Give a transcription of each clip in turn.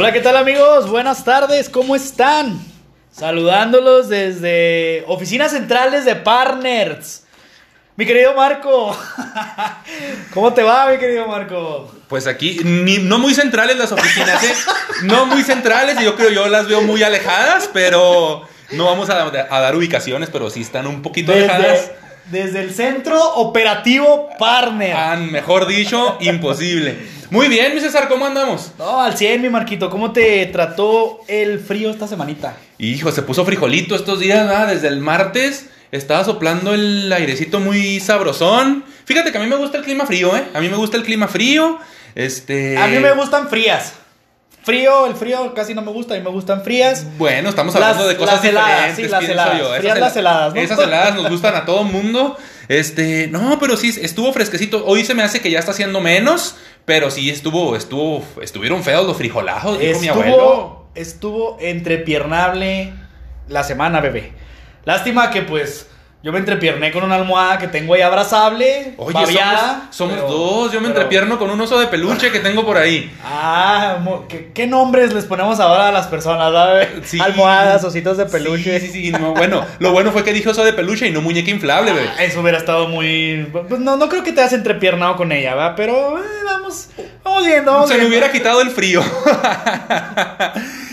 Hola, ¿qué tal amigos? Buenas tardes, ¿cómo están? Saludándolos desde oficinas centrales de Partners. Mi querido Marco, ¿cómo te va, mi querido Marco? Pues aquí, ni- no muy centrales las oficinas, ¿eh? No muy centrales, yo creo yo las veo muy alejadas, pero no vamos a, a dar ubicaciones, pero sí están un poquito alejadas. Desde, el centro operativo Partner. Ah, mejor dicho, imposible. Muy bien, mi César, ¿cómo andamos? No, al 100, mi Marquito, ¿cómo te trató el frío esta semanita? Hijo, se puso frijolito estos días, ¿verdad? Desde el martes estaba soplando el airecito muy sabrosón. Fíjate que a mí me gusta el clima frío, ¿eh? A mí me gusta el clima frío. Este. A mí me gustan frías. Frío, el frío casi no me gusta, a mí me gustan frías. Bueno, estamos Las- hablando de cosas las heladas, diferentes, sí, las heladas. yo. Frías Esas las heladas, ¿no? Esas heladas nos gustan a todo mundo. Este, no, pero sí, estuvo fresquecito. Hoy se me hace que ya está haciendo menos, pero sí estuvo, estuvo, estuvieron feos los frijolajos, dijo mi abuelo. Estuvo, estuvo entrepiernable la semana, bebé. Lástima que pues yo me entrepierné con una almohada que tengo ahí abrazable, Oye, babeada, somos, somos pero- dos. Yo me pero- entrepierno con un oso de peluche que tengo por ahí. Ah, ¿qué, qué nombres les ponemos ahora a las personas? ¿verdad? Sí. Almohadas, ositos de peluche. Sí, sí, sí. no, bueno, lo bueno fue que dijo oso de peluche y no muñeca inflable, bebé. Ah, Eso hubiera estado muy... Pues no, no creo que te hayas entrepiernado con ella, ¿va? Pero eh, vamos, vamos viendo, vamos Se me hubiera quitado el frío.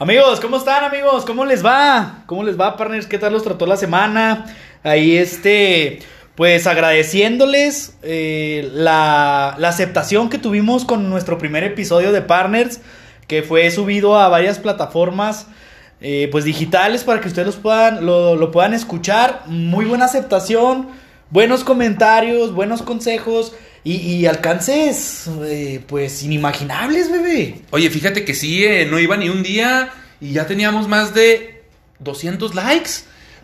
Amigos, ¿cómo están, amigos? ¿Cómo les va? ¿Cómo les va, partners? ¿Qué tal los trató la semana? Ahí, este, pues agradeciéndoles eh, la, la aceptación que tuvimos con nuestro primer episodio de Partners, que fue subido a varias plataformas, eh, pues digitales, para que ustedes puedan, lo, lo puedan escuchar. Muy buena aceptación, buenos comentarios, buenos consejos y, y alcances, eh, pues, inimaginables, bebé. Oye, fíjate que sí, eh, no iba ni un día y ya teníamos más de 200 likes.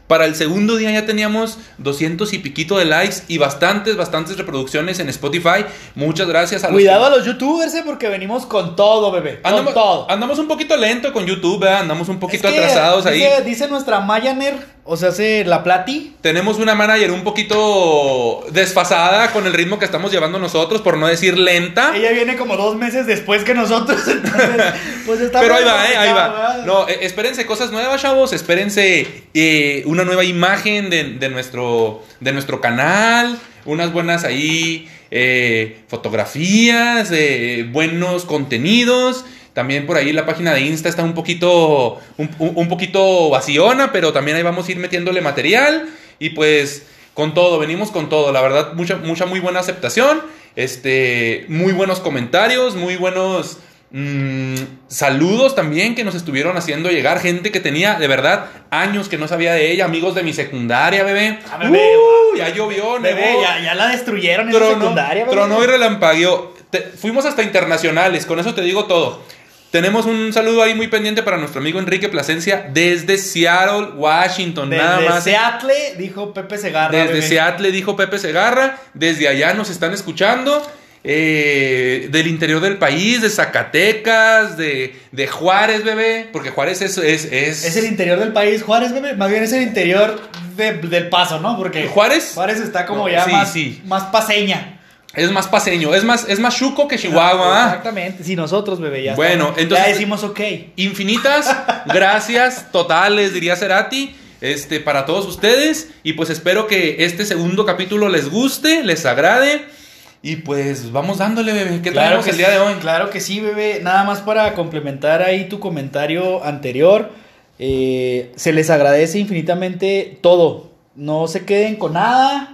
Para el segundo día ya teníamos 200 y piquito de likes y bastantes, bastantes reproducciones en Spotify. Muchas gracias a los Cuidado que- a los youtubers, eh, porque venimos con todo, bebé. Con Andamos, todo. andamos un poquito lento con YouTube, andamos un poquito Es que atrasados ahí. Dice nuestra Mayaner, o sea, hace la Plati. Tenemos una manager un poquito desfasada con el ritmo que estamos llevando nosotros, por no decir lenta. Ella viene como dos meses después que nosotros, entonces, pues está Pero ahí va, eh, ahí va. ¿verdad? No, eh, espérense cosas nuevas, chavos. Espérense eh, una nueva imagen de, de nuestro, de nuestro canal. Unas buenas ahí eh, fotografías, eh, buenos contenidos. También por ahí la página de Insta está un poquito, un, poquito vaciona, pero también ahí vamos a ir metiéndole material. Y pues con todo, venimos con todo. La verdad, mucha, mucha muy buena aceptación. Este, muy buenos comentarios, muy buenos mm, saludos también que nos estuvieron haciendo llegar. Gente que tenía de verdad años que no sabía de ella, amigos de mi secundaria, bebé. Ah, bebé, Uh, ya llovió, Bebé, nevó, ya, ya la destruyeron en secundaria, bebé. tronó y relampagueó. Te- fuimos hasta internacionales, con eso te digo todo. Tenemos un saludo ahí muy pendiente para nuestro amigo Enrique Plasencia desde Seattle, Washington, nada Desde más. Seattle, dijo Pepe Segarra. Desde bebé. Seattle dijo Pepe Segarra, desde allá nos están escuchando, eh, del interior del país, de Zacatecas, de, de Juárez, bebé, porque Juárez es... Es, es, Es el interior del país, Juárez, bebé. Más bien es el interior de- del paso, ¿no? Porque ¿Juárez? Juárez está como No, ya sí, más, sí. más paseña. Es más paseño, es más, es más chuco que Chihuahua. ¿ah? Exactamente. Si nosotros, bebé, ya Bueno, estamos- entonces- ya decimos ok. Infinitas gracias totales, diría Cerati, este, para todos ustedes. Y pues espero que este segundo capítulo les guste, les agrade. Y pues vamos dándole, bebé. ¿Qué traemos que el día de sí, hoy? Claro que sí, bebé. Nada más para complementar ahí tu comentario anterior. eh, se les agradece infinitamente todo. No se queden con nada.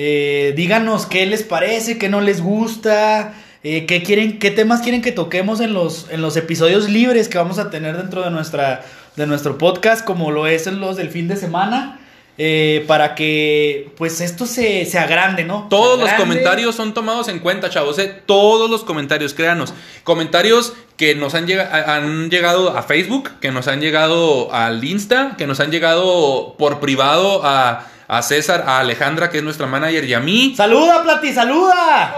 Eh, díganos qué les parece, qué no les gusta. eh, qué, quieren, qué temas quieren que toquemos en los, en los episodios libres que vamos a tener dentro de, nuestra, de nuestro podcast, como lo es en los del fin de semana. eh, para que pues esto se, se agrande, ¿no? Todos los comentarios son tomados en cuenta, chavos. ¿eh? Todos los comentarios, créanos. Comentarios que nos han, a- han llegado a Facebook, que nos han llegado al Insta, que nos han llegado por privado a, a César, a Alejandra, que es nuestra manager, y a mí. ¡Saluda, Plati! ¡Saluda!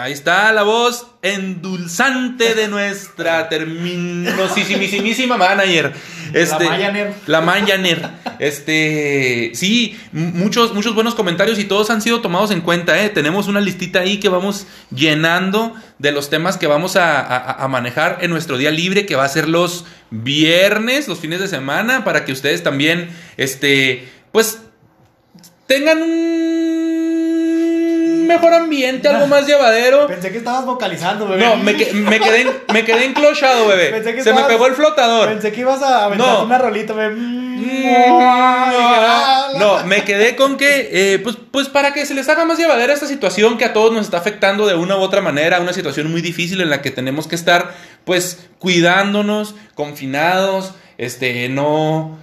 Ahí está la voz endulzante de nuestra terminosísimísima manager. Este, Mayaner. La Mayaner. Este, sí, muchos, muchos buenos comentarios y todos han sido tomados en cuenta, ¿eh? Tenemos una listita ahí que vamos llenando de los temas que vamos a, a- a manejar en nuestro día libre, que va a ser los viernes, los fines de semana, para que ustedes también, este, pues, tengan un mejor ambiente, algo más llevadero. Pensé que estabas vocalizando, bebé. No, me, que- me quedé, en- me quedé enclochado, bebé. Pensé que Se me pegó el flotador. Pensé que ibas a aventar No. una rolita, bebé. No, me quedé con que, eh, pues, pues para que se les haga más llevadera esta situación que a todos nos está afectando de una u otra manera, una situación muy difícil en la que tenemos que estar, pues, cuidándonos, confinados, este, no,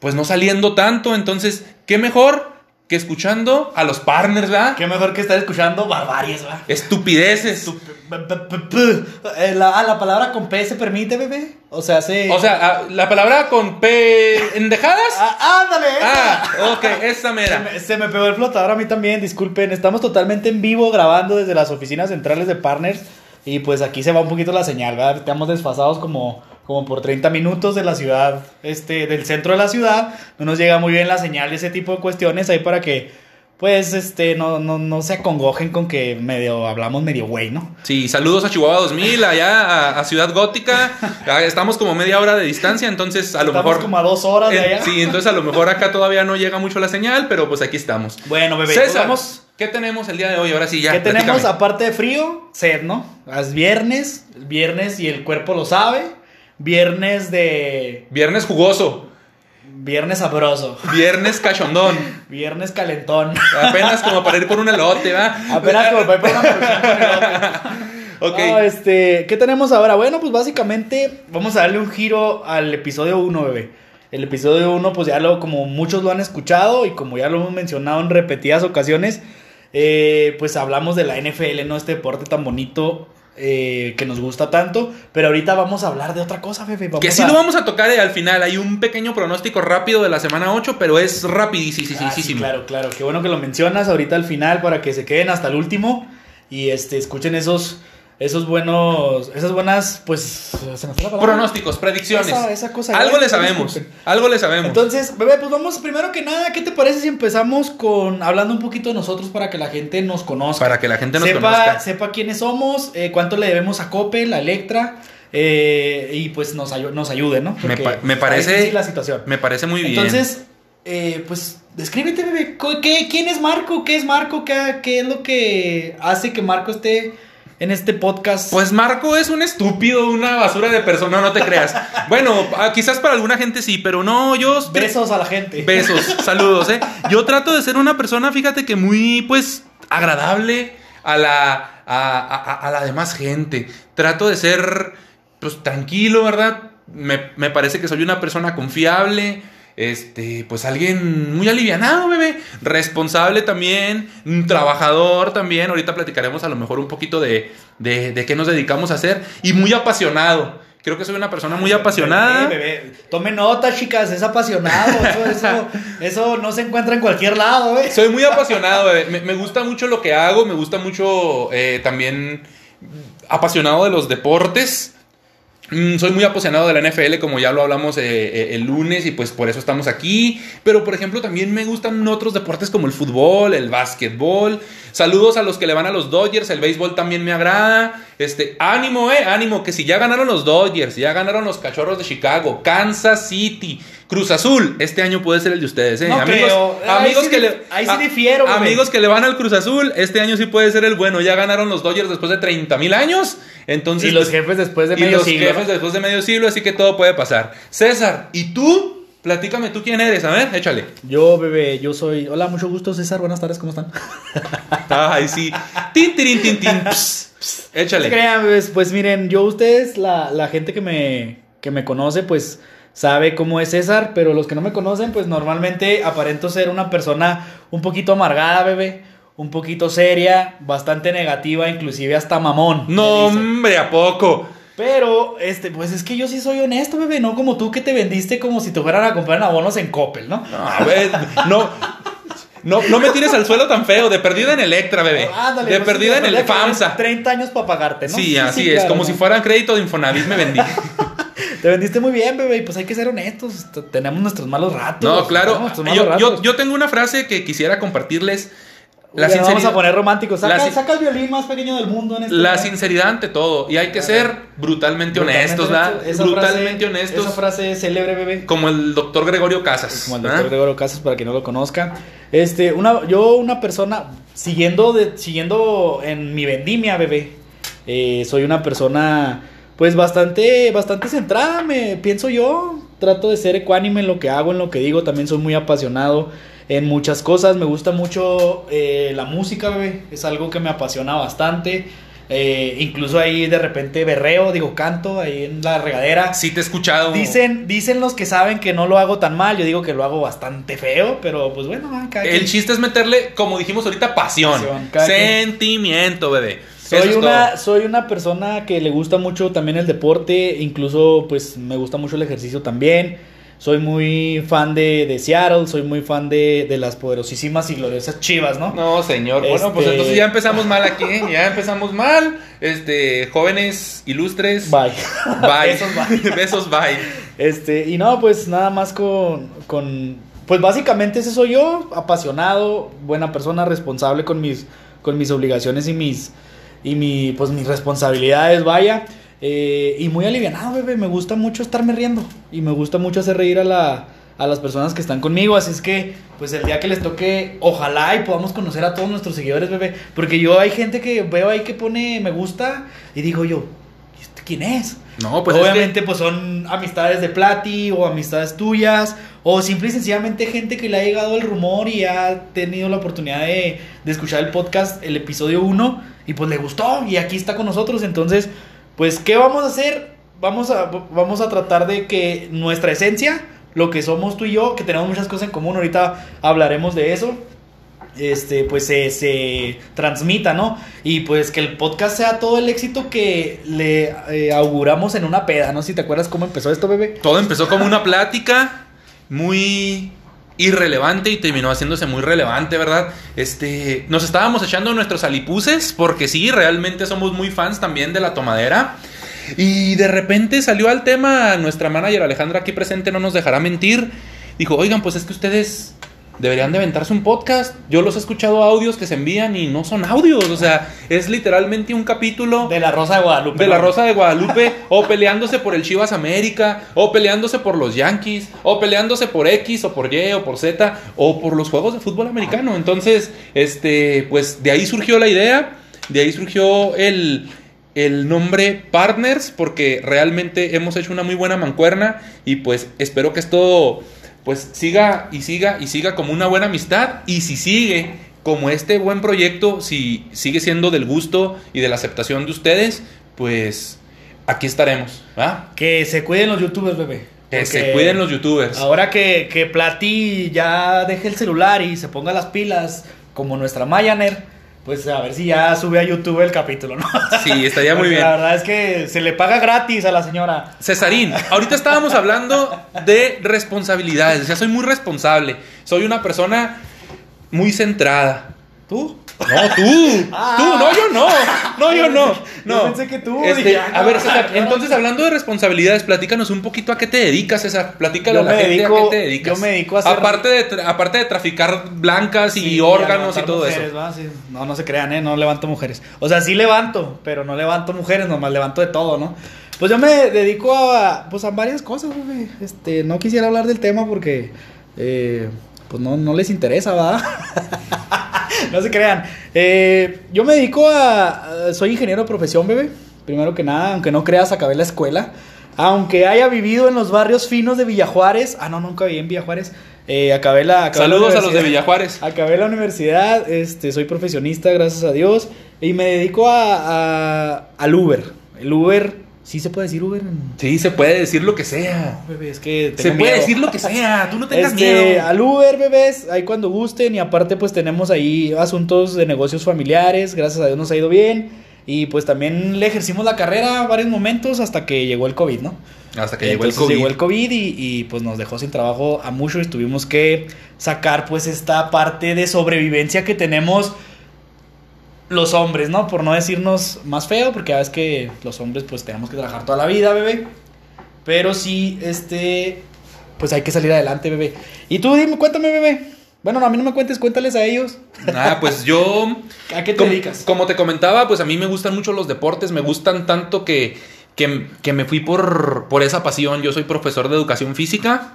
pues no saliendo tanto. Entonces, ¿qué mejor que escuchando a los partners, ¿verdad? Qué mejor que estar escuchando barbaries, va. Estupideces. P- p- p- p- eh, La, ah, la palabra con P se permite, bebé. O sea, se. O sea, ah, la palabra con P endejadas. Ah, ándale. esa. Ah, ok, esa Se mera. me, se me pegó el flotador a mí también, disculpen. Estamos totalmente en vivo grabando desde las oficinas centrales de Partners. Y pues aquí se va un poquito la señal, ¿verdad? Estamos desfasados como, como por 30 minutos de la ciudad, este, del centro de la ciudad. No nos llega muy bien la señal y ese tipo de cuestiones ahí para que, pues, este, no, no, no se acongojen con que medio hablamos medio güey, ¿no? Sí, saludos a Chihuahua 2000, allá a, a Ciudad Gótica. Ah, Estamos como media hora de distancia, entonces a lo Estamos mejor. como a dos horas de Eh, allá. sí, entonces a lo mejor acá todavía no llega mucho la señal, pero pues aquí estamos. Bueno, bebé, pues César, vamos- ¿qué tenemos el día de hoy? Ahora sí, ya. ¿Qué tenemos platícame. aparte de frío? Sed, ¿no? Es viernes, viernes y el cuerpo lo sabe. Viernes de. Viernes jugoso, Viernes sabroso. viernes cachondón. Viernes calentón. Apenas como para ir por un elote, ¿va? Apenas como para ir por una. Ok. No, este, ¿qué tenemos ahora? Bueno, pues básicamente vamos a darle un giro al episodio 1, bebé. El episodio 1, pues ya lo, como muchos lo han escuchado y como ya lo hemos mencionado en repetidas ocasiones, eh, pues hablamos de la NFL, ¿no? Este deporte tan bonito eh, que nos gusta tanto. Pero ahorita vamos a hablar de otra cosa, bebé. Vamos Que sí a- lo vamos a tocar eh, al final. Hay un pequeño pronóstico rápido de la semana 8, pero es rapidísimo. Ah, sí, claro, claro. Qué bueno que lo mencionas ahorita al final para que se queden hasta el último y este escuchen esos esos buenos esas buenas pues se la palabra. Pronósticos, predicciones. Esa- esa cosa, algo le sabemos. disculpen. Algo le sabemos. Entonces, bebé, pues vamos primero que nada, ¿qué te parece si empezamos con hablando un poquito de nosotros para que la gente nos conozca? para que la gente nos sepa, conozca. sepa quiénes somos, eh, cuánto le debemos a Coppel, a Electra eh, y pues nos, ayu- nos ayude, ¿no? Me, pa- me parece. la situación. Me parece muy bien. Entonces, eh, pues, descríbete, bebé. ¿Qué, ¿Quién es Marco? ¿Qué es Marco? ¿Qué, ¿Qué es lo que hace que Marco esté en este podcast? Pues Marco es un estúpido, una basura de persona, no, no te creas. Bueno, ah, quizás para alguna gente sí, pero no, yo... besos a la gente. Besos, saludos, ¿eh? Yo trato de ser una persona, fíjate que muy, pues, agradable a la, a, a- a la demás gente. Trato de ser, pues, tranquilo, ¿verdad? Me, me parece que soy una persona confiable. Este, pues alguien muy alivianado, bebé. Responsable también. Un trabajador también. Ahorita platicaremos a lo mejor un poquito de, de, de qué nos dedicamos a hacer. Y muy apasionado. Creo que soy una persona muy apasionada. Bebé, bebé. Tome nota, chicas, es apasionado. Eso, eso, eso no se encuentra en cualquier lado, ¿eh? Soy muy apasionado, bebé. Me, me gusta mucho lo que hago, me gusta mucho eh, también apasionado de los deportes. Mm, soy muy apasionado de la NFL, como ya lo hablamos eh, eh, el lunes, y pues por eso estamos aquí. Pero, por ejemplo, también me gustan otros deportes como el fútbol, el básquetbol. Saludos a los que le van a los Dodgers, el béisbol también me agrada. Este, ánimo, eh, ánimo, que si ya ganaron los Dodgers, ya ganaron los Cachorros de Chicago, Kansas City, Cruz Azul, este año puede ser el de ustedes, eh. No amigos, creo. Amigos sí que le ahí sí difiero. Amigos que le van al Cruz Azul, este año sí puede ser el bueno. Ya ganaron los Dodgers después de 30 mil años. Entonces, Y los jefes después de y medio los siglo. jefes después de medio siglo, así que todo puede pasar. César, ¿y tú? Platícame tú quién eres, a ver, échale. Yo, bebé, yo soy. Hola, mucho gusto, César. Buenas tardes, ¿cómo están? Ay, sí. Tin, tirin, tin, tin. Ps. No Échale. crean, pues, pues miren, yo ustedes, la, la gente que me, que me conoce, pues sabe cómo es César, pero los que no me conocen, pues normalmente aparento ser una persona un poquito amargada, bebé, un poquito seria, bastante negativa, inclusive hasta mamón. No, hombre, ¿a poco? Pero, este, pues es que yo sí soy honesto, bebé, no como tú que te vendiste como si te fueran a comprar abonos en Coppel, ¿no? A ver, no. No, no me tires al suelo tan feo, de perdida en Electra, bebé. Ándale, de pues, perdida en el FAMSA. 30 años para pagarte, ¿no? Sí, así es, claro, como ¿no? si fuera crédito de Infonavit me vendí. Te vendiste muy bien, bebé, y pues hay que ser honestos. Tenemos nuestros malos ratos. No, claro. Yo, yo, yo tengo una frase que quisiera compartirles. La vamos a poner románticos. Saca, el violín más pequeño del mundo en este la momento. sinceridad ante todo. Y hay que ser brutalmente, honestos, ¿verdad? Esa Brutalmente frase, honestos. Esa frase célebre, bebé. Como el doctor Gregorio Casas. Como el ¿verdad? doctor Gregorio Casas, para quien no lo conozca. Este, una, yo, una persona, siguiendo, de, siguiendo en mi vendimia, bebé. eh, soy una persona, pues, bastante, bastante centrada, me pienso yo. Trato de ser ecuánime en lo que hago, en lo que digo. También soy muy apasionado en muchas cosas. Me gusta mucho eh, la música, bebé. Es algo que me apasiona bastante. Eh, incluso ahí de repente berreo, digo, canto ahí en la regadera. Sí te he escuchado. Dicen, dicen los que saben que no lo hago tan mal, yo digo que lo hago bastante feo, pero pues bueno, ah, cada El quien. chiste es meterle, como dijimos ahorita, pasión. Pasión, quien. Sentimiento, bebé. soy es una, todo. soy una persona que le gusta mucho también el deporte, incluso pues me gusta mucho el ejercicio también. Soy muy fan de, de Seattle, soy muy fan de, de las poderosísimas y gloriosas Chivas, ¿no? No, señor. Bueno, pues Este- entonces ya empezamos mal aquí. ¿eh? Ya empezamos mal. Este, jóvenes ilustres. Bye. Bye. Besos, bye. Besos, bye. Este, y no, pues nada más con, con, pues básicamente ese soy yo, apasionado, buena persona, responsable con mis, con mis obligaciones y mis, y mi, pues mis responsabilidades, vaya, eh, y muy alivianado, bebé, me gusta mucho estarme riendo, y me gusta mucho hacer reír a la, a las personas que están conmigo, así es que, pues el día que les toque, ojalá y podamos conocer a todos nuestros seguidores, bebé, porque yo hay gente que veo ahí que pone me gusta, y digo yo, ¿y este quién es? No, pues es obviamente pues son amistades de Plati o amistades tuyas o simple y sencillamente gente que le ha llegado el rumor y ha tenido la oportunidad de, de escuchar el podcast, el episodio 1 y pues le gustó y aquí está con nosotros. Entonces, pues ¿qué vamos a hacer? Vamos a, vamos a tratar de que nuestra esencia, lo que somos tú y yo, que tenemos muchas cosas en común, ahorita hablaremos de eso este, pues se, se transmita, ¿no? Y pues que el podcast sea todo el éxito que le eh, auguramos en una peda, ¿no? Si te acuerdas cómo empezó esto, bebé. Todo empezó como una plática muy irrelevante y terminó haciéndose muy relevante, ¿verdad? Este, nos estábamos echando nuestros alipuses porque sí, realmente somos muy fans también de la tomadera. Y de repente salió al tema, nuestra manager Alejandra aquí presente no nos dejará mentir. Dijo, oigan, pues es que ustedes deberían de aventarse un podcast. Yo los he escuchado audios que se envían y no son audios. O sea, es literalmente un capítulo De la Rosa de Guadalupe. de la. Rosa de Guadalupe, o peleándose por el Chivas América, o peleándose por los Yankees, o peleándose por X, o por Y, o por Z, o por los juegos de fútbol americano. Entonces, este, pues de ahí surgió la idea, de ahí surgió el, el nombre Partners, porque realmente hemos hecho una muy buena mancuerna, y pues espero que esto pues siga y siga y siga como una buena amistad, y si sigue como este buen proyecto, si sigue siendo del gusto y de la aceptación de ustedes, pues aquí estaremos. ¿va? Que se cuiden los youtubers, bebé. Que se cuiden los youtubers. Ahora que, que Plati ya deje el celular y se ponga las pilas, como nuestra Mayaner, pues a ver si ya sube a YouTube el capítulo, ¿no? Sí, estaría muy bien. La verdad es que se le paga gratis a la señora. Cesarín, ahorita estábamos hablando de responsabilidades. O sea, soy muy responsable. Soy una persona muy centrada. ¿Tú? No, tú. Ah. Tú, no, yo no. No, yo no. No. Yo pensé que tú, Este, ah, a ver, César, entonces hablando de responsabilidades, platícanos un poquito a qué te dedicas, César. Platícale Yo a la gente dedico- a qué te dedicas. yo me dedico a hacer- Aparte de, aparte de traficar blancas y órganos y todo mujeres, eso. ¿va? Sí. No, no se crean, ¿eh? No levanto mujeres. O sea, sí levanto, pero no levanto mujeres, nomás levanto de todo, ¿no? Pues yo me dedico a, pues a varias cosas, güey. Este, no quisiera hablar del tema porque, eh, pues no, no les interesa, ¿va? no se crean. Eh, yo me dedico a, a- soy ingeniero de profesión, bebé. Primero que nada, aunque no creas, acabé la escuela. Aunque haya vivido en los barrios finos de Villajuárez. Ah, no, nunca viví en Villajuárez. Eh, acabé la... acabé la Saludos a los de. Villajuárez. Acabé la universidad, este, soy profesionista, gracias a Dios, y me dedico a, a- al Uber. El Uber, ¿sí se puede decir Uber? Sí, se puede decir lo que sea. Bebé, es que Se tengo puede miedo. decir lo que sea. Tú no tengas Este, miedo. al Uber, bebés, ahí cuando gusten, y aparte pues tenemos ahí asuntos de negocios familiares, gracias a Dios nos ha ido bien, y pues también le ejercimos la carrera varios momentos hasta que llegó el COVID, ¿no? Hasta que llegó el COVID. llegó el COVID y, y, pues nos dejó sin trabajo a muchos y tuvimos que sacar pues esta parte de sobrevivencia que tenemos los hombres, ¿no? Por no decirnos más feo, porque ya ves que los hombres pues tenemos que trabajar toda la vida, bebé. Pero sí, este, pues hay que salir adelante, bebé. Y tú dime, cuéntame, bebé. Bueno, no, a mí no me cuentes, cuéntales a ellos. Ah, pues yo. ¿A qué te como, dedicas? Como te comentaba, pues a mí me gustan mucho los deportes, me gustan tanto que, que, que me fui por, por esa pasión. Yo soy profesor de educación física.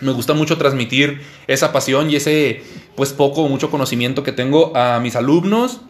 Me gusta mucho transmitir esa pasión y ese, pues poco o mucho conocimiento que tengo a mis alumnos.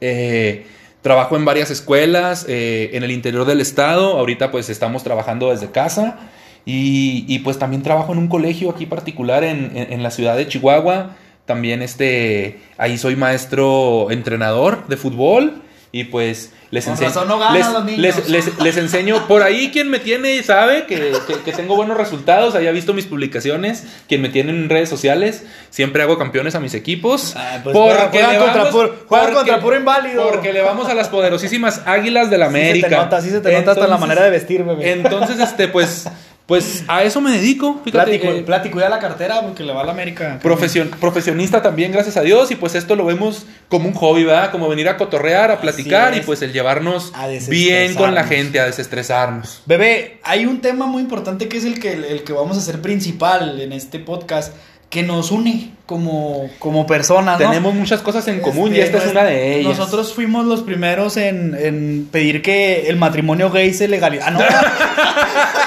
Eh, trabajo en varias escuelas eh, en el interior del estado. Ahorita pues estamos trabajando desde casa. Y, pues también trabajo en un colegio aquí particular en, en, en la ciudad de Chihuahua. También este, ahí soy maestro entrenador de fútbol. Y pues les, enseño, no les, les- les- les enseño. Por ahí quien me tiene sabe que, que- que tengo buenos resultados. Haya visto mis publicaciones. Quien me tiene en redes sociales. Siempre hago campeones a mis equipos. Ah, pues juegan- juegan le contra vamos- puro- juegan contra puro inválido. Porque le vamos a las poderosísimas águilas de la América. Sí se te nota, sí se te nota hasta la manera de vestir, bebé. Entonces, este, pues, pues a eso me dedico. Fíjate, Plático, eh, la cartera porque le va a la América. Profesion- profesionista también, gracias a Dios, y pues esto lo vemos como un hobby, ¿verdad? Como venir a cotorrear, a platicar y pues el llevarnos bien con la gente, a desestresarnos. Bebé, hay un tema muy importante que es el que, el que vamos a hacer principal en este podcast, que nos une como, como personas, ¿no? Tenemos muchas cosas en común y Este, esta es una de ellas. Nosotros fuimos los primeros en, en pedir que el matrimonio gay se legalice. Ah, no.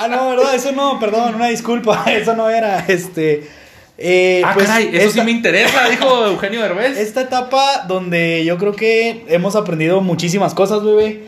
ah, no, ¿verdad? Eso no, perdón, una disculpa. Eso no era. Este. eh, Ah, pues, caray, eso esta- sí me interesa, dijo Eugenio Derbez. Esta etapa donde yo creo que hemos aprendido muchísimas cosas, bebé.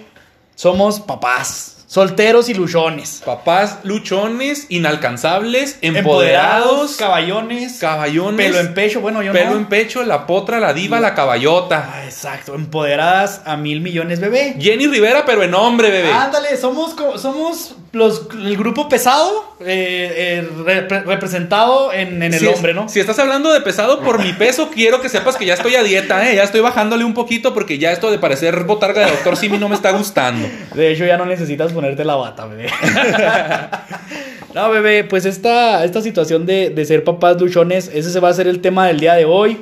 Somos papás, solteros y luchones. Papás luchones, inalcanzables, empoderados, caballones, caballones, pelo en pecho. Bueno, yo pelo no. en pecho, la potra, la diva, la caballota. Ah, exacto, empoderadas a mil millones, bebé. Jenny Rivera, pero en hombre, bebé. Ándale, somos, somos los, el grupo pesado eh, eh, repre- representado en, en el Si es- hombre, ¿no? Si estás hablando de pesado por mi peso, quiero que sepas que ya estoy a dieta, ¿eh? Ya estoy bajándole un poquito porque ya esto de parecer botarga de doctor Simi no me está gustando. De hecho, ya no necesitas ponerte la bata, bebé. no, bebé, pues esta, esta situación de, de ser papás luchones, ese se va a ser el tema del día de hoy.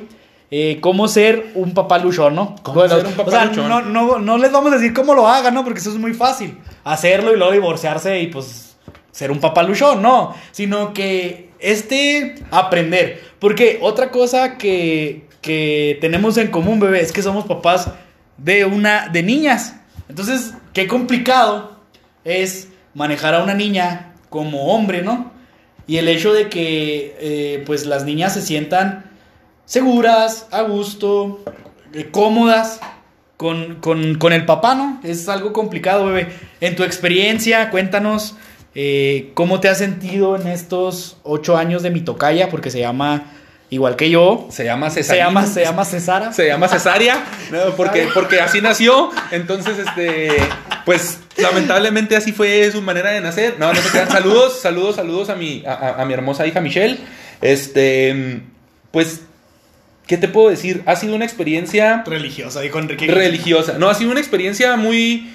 Eh, cómo ser un papá luchón, ¿no? ¿Cómo ser un papá o sea, luchón? No, no, no les vamos a decir cómo lo hagan, ¿no? Porque eso es muy fácil. Hacerlo y luego divorciarse y pues ser un papá luchón, no. Sino que este aprender. Porque otra cosa que, que tenemos en común, bebé, es que somos papás de una de niñas. Entonces, qué complicado es manejar a una niña como hombre, ¿no? Y el hecho de que eh, pues las niñas se sientan seguras, a gusto, eh, cómodas con, con- con el papá, ¿no? Es algo complicado, bebé. En tu experiencia, cuéntanos eh, cómo te has sentido en estos ocho años de mi tocaya, porque se llama igual que yo. Se llama Se cesárea. llama, se llama Cesara. Se llama cesárea, ¿no? porque, porque así nació. Entonces, este, pues lamentablemente así fue su manera de nacer. No, no se crean. Saludos, saludos, saludos a mi, a, a- a mi hermosa hija Michelle. Este, pues, ¿qué te puedo decir? Ha sido una experiencia Religiosa, dijo Enrique. religiosa. No, ha sido una experiencia muy,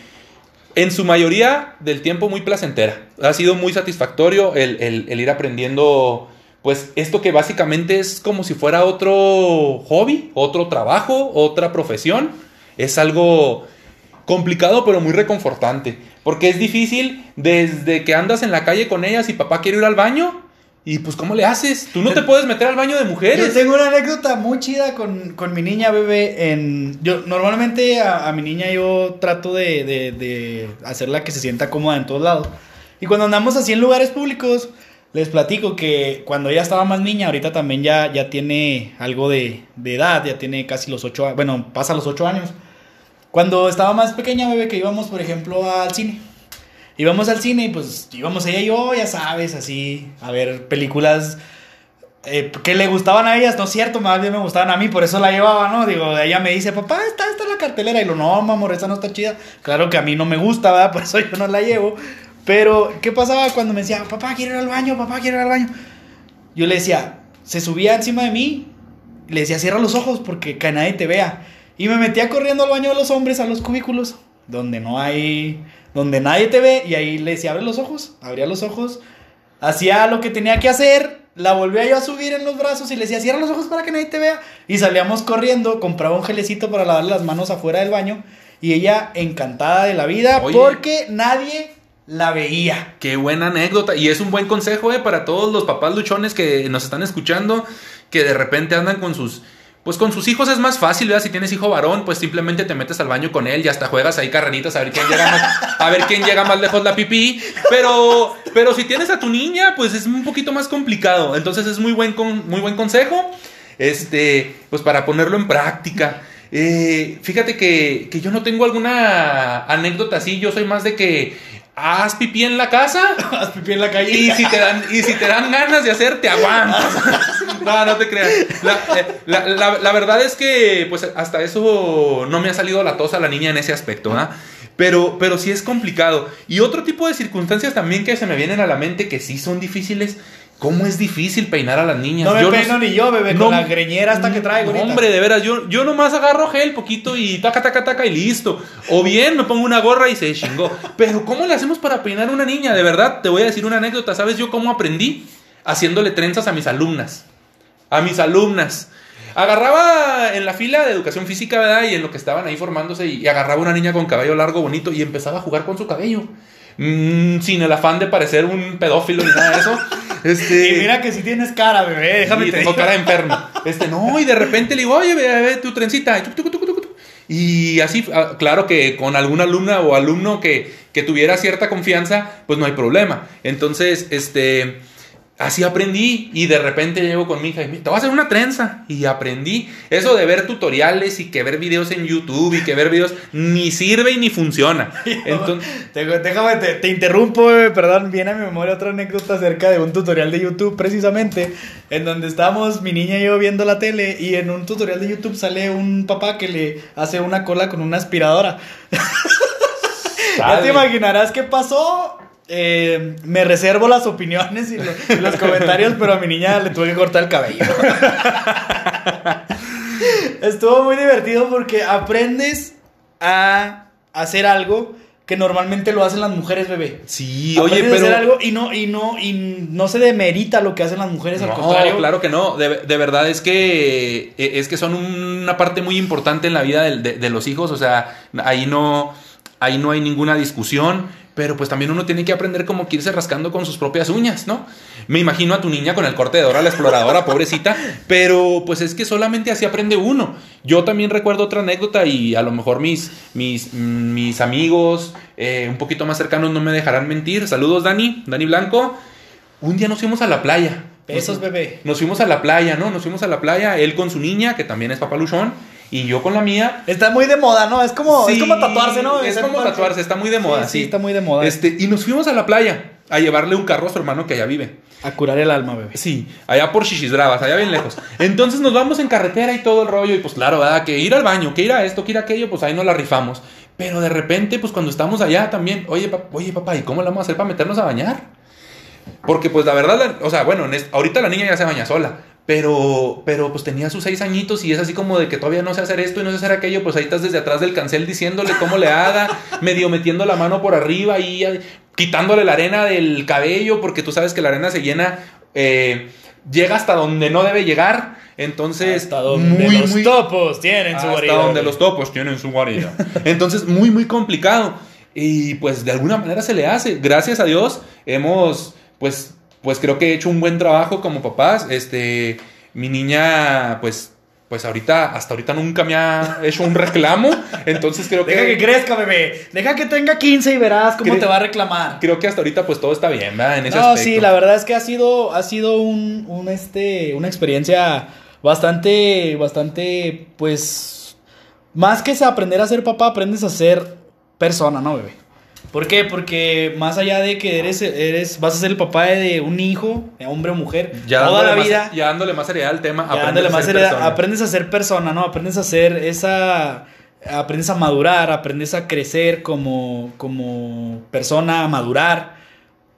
en su mayoría del tiempo, muy placentera. Ha sido muy satisfactorio el, el- el ir aprendiendo, pues, esto que básicamente es como si fuera otro hobby, otro trabajo, otra profesión. Es algo complicado, pero muy reconfortante. Porque es difícil desde que andas en la calle con ellas y papá quiere ir al baño. Y pues, ¿cómo le haces? Tú no te puedes meter al baño de Yo mujeres. tengo una anécdota muy chida con, con mi niña bebé. En, yo normalmente a, a mi niña yo trato de, de- de hacerla que se sienta cómoda en todos lados. Y cuando andamos así en lugares públicos, les platico que cuando ella estaba más niña, ahorita también ya, ya tiene algo de, de edad, ya tiene casi los ocho, a- bueno, pasa los ocho años. Cuando estaba más pequeña, bebé, que íbamos, por ejemplo, al cine. Íbamos al cine y pues íbamos ella y yo, ya sabes, así, a ver películas eh, que le gustaban a ellas, no es cierto, más bien me gustaban a mí, por eso la llevaba, ¿no? Digo, ella me dice, papá, está, está la cartelera, y lo, no, amor, esa no está chida. Claro que a mí no me gusta, ¿verdad? Por eso yo no la llevo. Pero, ¿qué pasaba cuando me decía, papá, quiero ir al baño, papá, quiero ir al baño? Yo le decía, se subía encima de mí, le decía, cierra los ojos porque que nadie te vea. Y me metía corriendo al baño de los hombres, a los cubículos, donde no hay, donde nadie te ve, y ahí le decía, abre los ojos, abría los ojos, hacía lo que tenía que hacer, la volvía yo a subir en los brazos y le decía, cierra los ojos para que nadie te vea. Y salíamos corriendo, compraba un gelecito para lavar las manos afuera del baño, y ella encantada de la vida, Oye. porque nadie la veía. Qué buena anécdota. Y es un buen consejo, eh, para todos los papás luchones que nos están escuchando, que de repente andan con sus. Pues con sus hijos es más fácil, ¿verdad? Si tienes hijo varón, pues simplemente te metes al baño con él y hasta juegas ahí carreritas a ver quién llega más, a ver quién llega más lejos la pipí. Pero, pero si tienes a tu niña, pues es un poquito más complicado. Entonces es muy buen, con, muy buen consejo. Este, pues para ponerlo en práctica. Eh, fíjate que, que yo no tengo alguna anécdota así. Yo soy más de que haz pipí en la casa. Haz pipí en la calle. Y si te dan, y si te dan ganas de hacer, te aguantas. No, no te creas. La, eh, la- la- la verdad es que, pues, hasta eso no me ha salido la tos a la niña en ese aspecto, ¿ah? Pero, pero sí es complicado. Y otro tipo de circunstancias también que se me vienen a la mente que sí son difíciles. ¿Cómo es difícil peinar a las niñas? No me Yo peino ni yo, bebé, con la greñera hasta que traigo no, ahorita. Hombre, de veras, yo, yo nomás agarro gel poquito y taca, taca, taca y listo. O bien me pongo una gorra y se chingó. Pero ¿cómo le hacemos para peinar a una niña? De verdad, te voy a decir una anécdota. ¿Sabes yo cómo aprendí? Haciéndole trenzas a mis alumnas. A mis alumnas. Agarraba en la fila de educación física, ¿verdad? Y en lo que estaban ahí formándose y, y agarraba una niña con cabello largo, bonito y empezaba a jugar con su cabello. Mm, sin el afán de parecer un pedófilo ni nada de eso. Este, Y mira que si tienes cara, bebé, déjame y te tengo digo. cara de enfermo. Este, no, y de repente le digo, oye, ve tu trencita. Y así, ah, claro que con alguna alumna o alumno que, que tuviera cierta confianza, pues no hay problema. Entonces, este, así aprendí y de repente llego con mi hija y me, te voy a hacer una trenza. Y aprendí eso de ver tutoriales y que ver videos en YouTube y que ver videos ni sirve y ni funciona. Entonces, déjame, te, te interrumpo, bebé, perdón, viene a mi memoria otra anécdota acerca de un tutorial de YouTube precisamente, en donde estábamos mi niña y yo viendo la tele y en un tutorial de YouTube sale un papá que le hace una cola con una aspiradora. Ya te imaginarás qué pasó. Eh, me reservo las opiniones y, lo- y los comentarios, pero a mi niña le tuve que cortar el cabello. Estuvo muy divertido porque aprendes a hacer algo que normalmente lo hacen las mujeres, bebé. sí, oye, Aprendes a pero... hacer algo y no y no y no se demerita lo que hacen las mujeres, al contrario. claro que no. De, de verdad es que eh, es que son una parte muy importante en la vida del- de, de los hijos. O sea, ahí no, ahí no hay ninguna discusión. Pero pues también uno tiene que aprender como que irse rascando con sus propias uñas, ¿no? Me imagino a tu niña con el corte de Dora la exploradora, pobrecita. Pero pues es que solamente así aprende uno. Yo también recuerdo otra anécdota y a lo mejor mis, mis, mm, mis amigos eh, un poquito más cercanos no me dejarán mentir. Saludos, Dani, Dani Blanco. Un día nos fuimos a la playa. Besos, bebé. Nos fuimos a la playa, ¿no? Nos fuimos a la playa, él con su niña, que también es papaluchón, y yo con la mía. Está muy de moda, ¿no? Es como, es como tatuarse, ¿no? Es como tatuarse, está muy de moda, Sí, sí. sí, está muy de moda. Este, y nos fuimos a la playa a llevarle un carro a su hermano que allá vive. A curar el alma, bebé. Sí, allá por Bravas, allá bien lejos. Entonces nos vamos en carretera y todo el rollo, y pues claro, ¿verdad? Que ir al baño, que ir a esto, que ir a aquello, pues ahí nos la rifamos. Pero de repente, pues cuando estamos allá también, oye, pap- oye papá, ¿y cómo le vamos a hacer para meternos a bañar? Porque pues la verdad, la- o sea, bueno, en ahorita la niña ya se baña sola. Pero, pero pues tenía sus seis añitos y es así como de que todavía no sé hacer esto y no sé hacer aquello, pues ahí estás desde atrás del cancel diciéndole cómo le haga, medio metiendo la mano por arriba y quitándole la arena del cabello, porque tú sabes que la arena se llena, eh, llega hasta donde no debe llegar, entonces Hasta donde los topos tienen su hasta guarida. donde bebé. los topos tienen su guarida. Entonces, muy, muy complicado. Y pues de alguna manera se le hace. Gracias a Dios hemos, pues, pues creo que he hecho un buen trabajo como papás. Este, mi niña, pues, pues ahorita, hasta ahorita nunca me ha hecho un reclamo. Entonces creo Deja que que, crezca, bebé. Deja que tenga 15 y verás cómo te va a reclamar. creo que hasta ahorita pues todo está bien, ¿verdad? En ese No, aspecto. sí, la verdad es que ha sido, ha sido un, un, este, una experiencia bastante, bastante, pues, más que aprender a ser papá, aprendes a ser persona, ¿no, bebé? ¿Por qué? Porque más allá de que eres, eres, vas a ser el papá de un hijo, de hombre o mujer, Ya toda la más- vida, ya dándole más seriedad al tema. ya aprendes dándole a más ser seriedad, persona. aprendes a ser persona, ¿no? Aprendes a ser esa, aprendes a madurar, aprendes a crecer como, como persona, a madurar,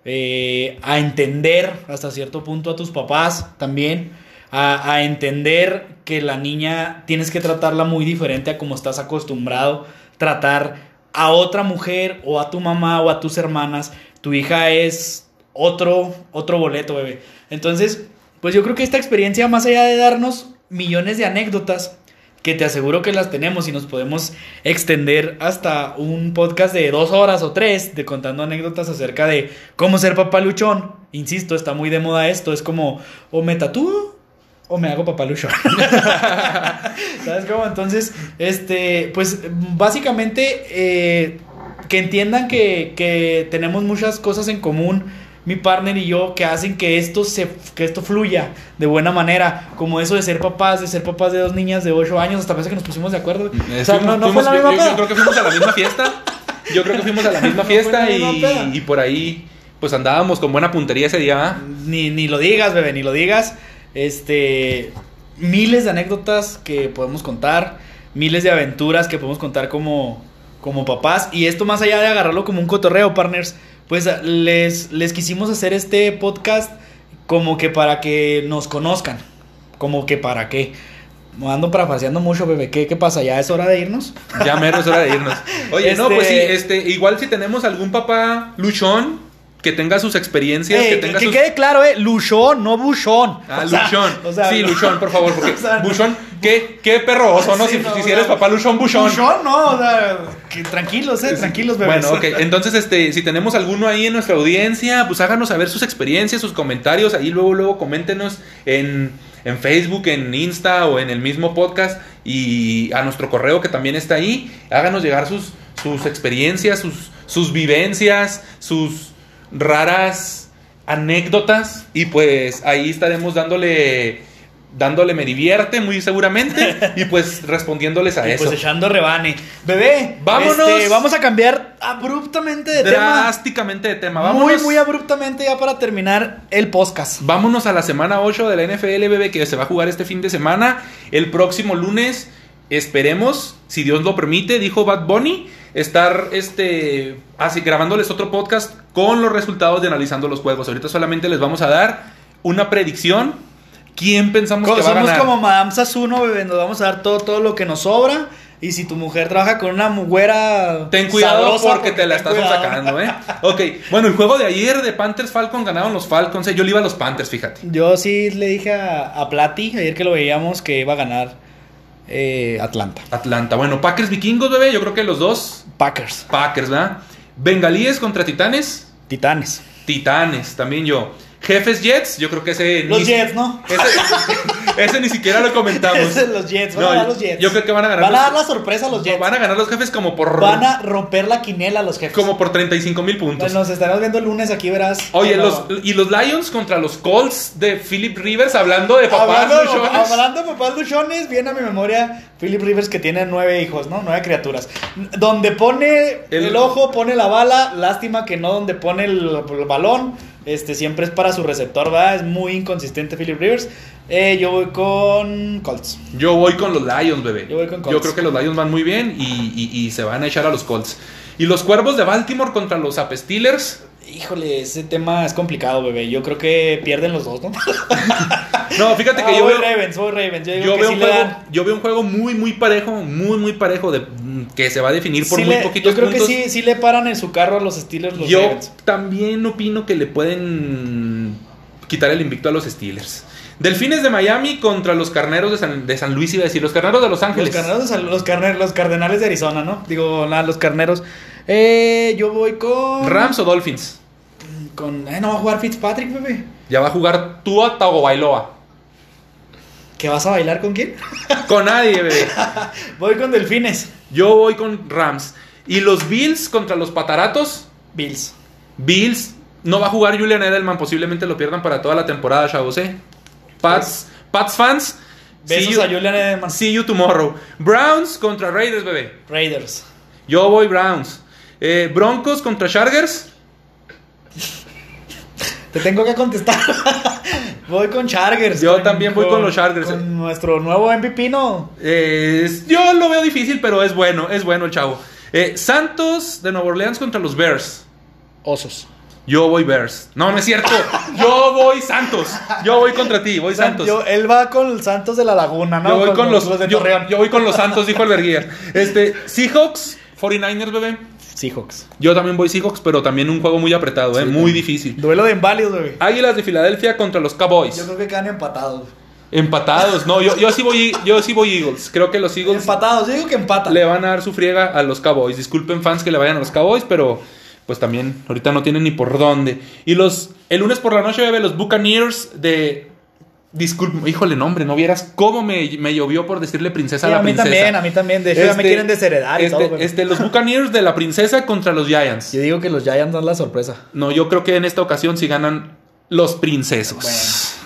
eh, a entender hasta cierto punto a tus papás también, a, a entender que la niña tienes que tratarla muy diferente a como estás acostumbrado tratar a otra mujer o a tu mamá o a tus hermanas. Tu hija es otro, otro boleto, bebé. Entonces, pues yo creo que esta experiencia, más allá de darnos millones de anécdotas, que te aseguro que las tenemos y nos podemos extender hasta un podcast de dos horas o tres de contando anécdotas acerca de cómo ser papá luchón. Insisto, está muy de moda esto. Es como, o me tatúo o me hago papá luchón. ¿Sabes cómo? Entonces, este, pues básicamente eh, que entiendan que, que tenemos muchas cosas en común mi partner y yo que hacen que esto se que esto fluya de buena manera, como eso de ser papás, de ser papás de dos niñas de 8 años, hasta parece que nos pusimos de acuerdo. Eh, o sea, fuimos- no, no fuimos- fue la yo, misma yo peda. creo que fuimos a la misma fiesta. Yo creo que fuimos a la misma No fiesta la misma y, y por ahí pues andábamos con buena puntería ese día. Ni, ni lo digas, bebé, ni lo digas. Este. Miles de anécdotas que podemos contar. Miles de aventuras que podemos contar como, como papás. Y esto más allá de agarrarlo como un cotorreo, partners. Pues les, les quisimos hacer este podcast como que para que nos conozcan. Como que para qué. Ando parafaseando mucho, bebé. ¿Qué, ¿Qué pasa? ¿Ya es hora de irnos? Ya mero es hora de irnos. Oye, no, Este- pues sí, este, igual si tenemos algún papá luchón que tenga sus experiencias, Ey, que que tenga sus... quede claro, eh. Luchón, no buchón. Ah, O sea, luchón. o sea, sí, no- luchón, por favor, porque O sea, no- buchón, ¿qué, qué perro oso, ¿no? Sí, si no, si eres papá luchón, buchón. Buchón, no, o sea, que tranquilos, eh, tranquilos, bebés. Bueno, ok. Entonces, este, si tenemos alguno ahí en nuestra audiencia, pues háganos saber sus experiencias, sus comentarios. Ahí luego, luego coméntenos en, en Facebook, en Insta o en el mismo podcast. Y a nuestro correo que también está ahí. Háganos llegar sus, sus experiencias, sus, sus vivencias, sus raras anécdotas. Y pues ahí estaremos dándole. Dándole me divierte muy seguramente y pues respondiéndoles a Y eso. pues echando rebane. Bebé, Vámonos. este, vamos a cambiar abruptamente de tema. drásticamente de tema. Muy, muy abruptamente ya para terminar el podcast. vámonos a la semana 8 de la NFL, bebé, que se va a jugar este fin de semana. El próximo lunes, esperemos, si Dios lo permite, dijo Bad Bunny, estar este, así, grabándoles otro podcast con los resultados de analizando los juegos. Ahorita solamente les vamos a dar una predicción. ¿Quién pensamos que va a Somos ganar? como Madame Sassuno, bebé, nos vamos a dar todo, todo lo que nos sobra. Y si tu mujer trabaja con una güera Ten cuidado sabrosa, porque te la estás cuidado. sacando, ¿eh? Ok, bueno, el juego de ayer de Panthers Falcon ganaron los Falcons. ¿eh? Yo le iba a los Panthers, fíjate. Yo sí le dije a, a Plati, ayer que lo veíamos, que iba a ganar eh, Atlanta. Atlanta. Bueno, Packers vikingos, bebé. Yo creo que los dos Packers, Packers, ¿verdad? Bengalíes contra Titanes. Titanes. Titanes, también yo. Jefes Jets, yo creo que ese. Los ni- Jets, ¿no? Ese, ese ni siquiera lo comentamos. Ese los Jets, van No, a los Jets. yo creo que van a ganar Van a dar la sorpresa a los Jets. Van a ganar los jefes como por. Van a romper la quinela a los jefes. Como por 35 mil puntos. Nos estaremos viendo el lunes aquí, verás. Oye, los, y los Lions contra los Colts de Philip Rivers, hablando de papás Hablando, luchones. hablando de papás luchones, viene a mi memoria Philip Rivers que tiene nueve hijos, ¿no? Nueve criaturas. Donde pone el, El- ojo, pone la bala. Lástima que no donde pone el, el balón. Este siempre es para su receptor, ¿verdad? Es muy inconsistente Philip Rivers. Eh, yo voy con Colts. Yo voy con los Lions, bebé. Yo voy con Colts. Yo creo que los Lions van muy bien y, y- y se van a echar a los Colts. Y los Cuervos de Baltimore contra los Ape Steelers. Híjole, ese tema es complicado, bebé. Yo creo que pierden los dos, ¿no? No, fíjate que Ah, yo voy veo, Ravens, voy Ravens. Yo, digo yo que veo sí un juego, dan. yo veo un juego muy, muy parejo, muy, muy parejo, de, que se va a definir por Sí muy le- poquitos Yo creo puntos. que sí, sí le paran en su carro a los Steelers los Yo Ravens. también opino que le pueden quitar el invicto a los Steelers. Delfines de Miami contra los Carneros de San, de San Luis, iba a decir, los Carneros de Los Los Ángeles. carneros, de San- los, los cardenales de Arizona, ¿no? Digo, nada, los carneros. Eh, yo voy con. Rams o Dolphins. Con. Eh, no va a jugar Fitzpatrick, bebé. Ya va a jugar Tua Tagovailoa. ¿Que vas a bailar con quién? Con nadie, bebé. voy con Delfines. Yo voy con Rams. Y los Bills contra los Pataratos. Bills. Bills. No va a jugar Julian Edelman. Posiblemente lo pierdan para toda la temporada, chavos, ¿eh? Pats, Pats fans. Besos you, a Julian Edelman. see you tomorrow. Browns contra Raiders, bebé. Raiders. Yo voy Browns. Eh, Broncos contra Chargers. Te tengo que contestar. voy con Chargers. Yo también voy con los Chargers. Con nuestro nuevo MVP, ¿no? Eh, es- yo lo veo difícil, pero es bueno, es bueno el chavo. Eh, Santos de Nueva Orleans contra los Bears. Osos. Yo voy Bears. No, no es cierto. Yo voy Santos. Yo voy contra ti, voy Santos. Yo- él va con los Santos de la Laguna, ¿no? Yo voy con, los, de yo, Torreón. yo voy con los Santos, dijo el Verguías. Este, Seahawks, 49ers, bebé. Seahawks. Yo también voy Seahawks, pero también un juego muy apretado, eh, muy difícil. Duelo de inválidos, güey. Águilas de Filadelfia contra los Cowboys. Yo creo que quedan empatados. Empatados. No, yo, yo sí voy yo sí voy Eagles. Creo que los Eagles Empatados, yo digo que empatan. le van a dar su friega a los Cowboys. Disculpen fans que le vayan a los Cowboys, pero pues también ahorita no tienen ni por dónde. Y los el lunes por la noche bebé los Buccaneers de Disculpe, híjole, nombre, no vieras cómo me, me llovió por decirle princesa Sí, a la a mí princesa. también, a mí también. De hecho, ya me Este, quieren desheredar y este, todo. pero- este, los Buccaneers de la princesa contra los Giants. Yo digo que los Giants dan la sorpresa. No, yo creo que en esta ocasión sí ganan los princesos. Bueno,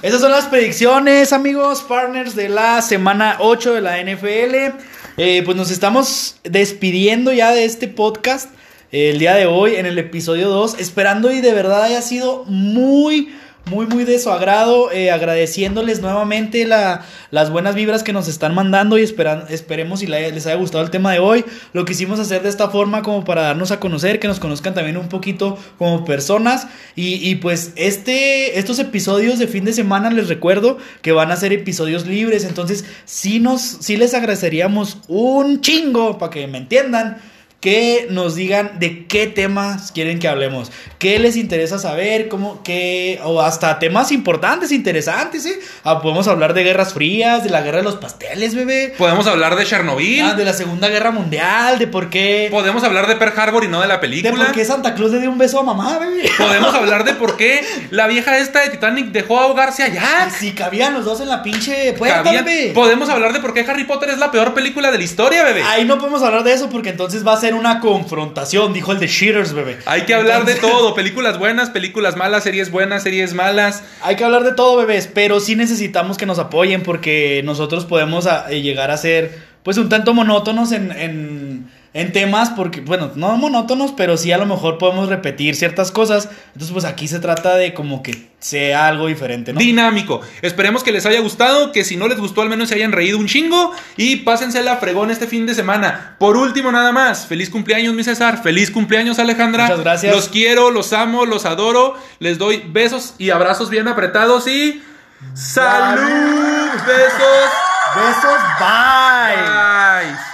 esas son las predicciones, amigos, partners de la semana 8 de la NFL. Eh, pues nos estamos despidiendo ya de este podcast eh, el día de hoy en el episodio 2, esperando y de verdad haya sido muy... Muy, muy de su agrado, eh, agradeciéndoles nuevamente la- las buenas vibras que nos están mandando y esperan, esperemos si les haya gustado el tema de hoy. Lo quisimos hacer de esta forma como para darnos a conocer, que nos conozcan también un poquito como personas. Y, y pues este, estos episodios de fin de semana les recuerdo que van a ser episodios libres. Entonces sí, nos, sí les agradeceríamos un chingo, para que me entiendan, que nos digan de qué temas quieren que hablemos, qué les interesa saber, cómo, qué, o hasta temas importantes, interesantes, ¿eh? Ah, podemos hablar de guerras frías, de la guerra de los pasteles, bebé. Podemos hablar de Chernobyl. Ah, de la Segunda Guerra Mundial, de por qué. Podemos hablar de Pearl Harbor y no de la De película. por qué Santa Claus le dio un beso a mamá, bebé. Podemos hablar de por qué la vieja esta de Titanic dejó ahogarse a Y Jack. si cabían los dos en la pinche puerta, bebé. Podemos hablar de por qué Harry Potter es la peor película de la historia, bebé. Ahí no podemos hablar de eso porque entonces va a ser una confrontación, dijo el de Sheeters, bebé. Hay que hablar de todo, películas buenas, películas malas, series buenas, series malas. Hay que hablar de todo, bebés, pero sí necesitamos que nos apoyen porque nosotros podemos a- eh, llegar a ser, pues, un tanto monótonos en, en, en temas, porque, bueno, no monótonos, pero sí a lo mejor podemos repetir ciertas cosas. Entonces, pues aquí se trata de como que sea algo diferente, ¿no? Dinámico. Esperemos que les haya gustado, que si no les gustó al menos se hayan reído un chingo y pásensela fregón este fin de semana. Por último nada más, feliz cumpleaños mi César, feliz cumpleaños Alejandra. Muchas gracias. Los quiero, los amo, los adoro, les doy besos y abrazos bien apretados y salud. Besos. Besos, bye. Bye.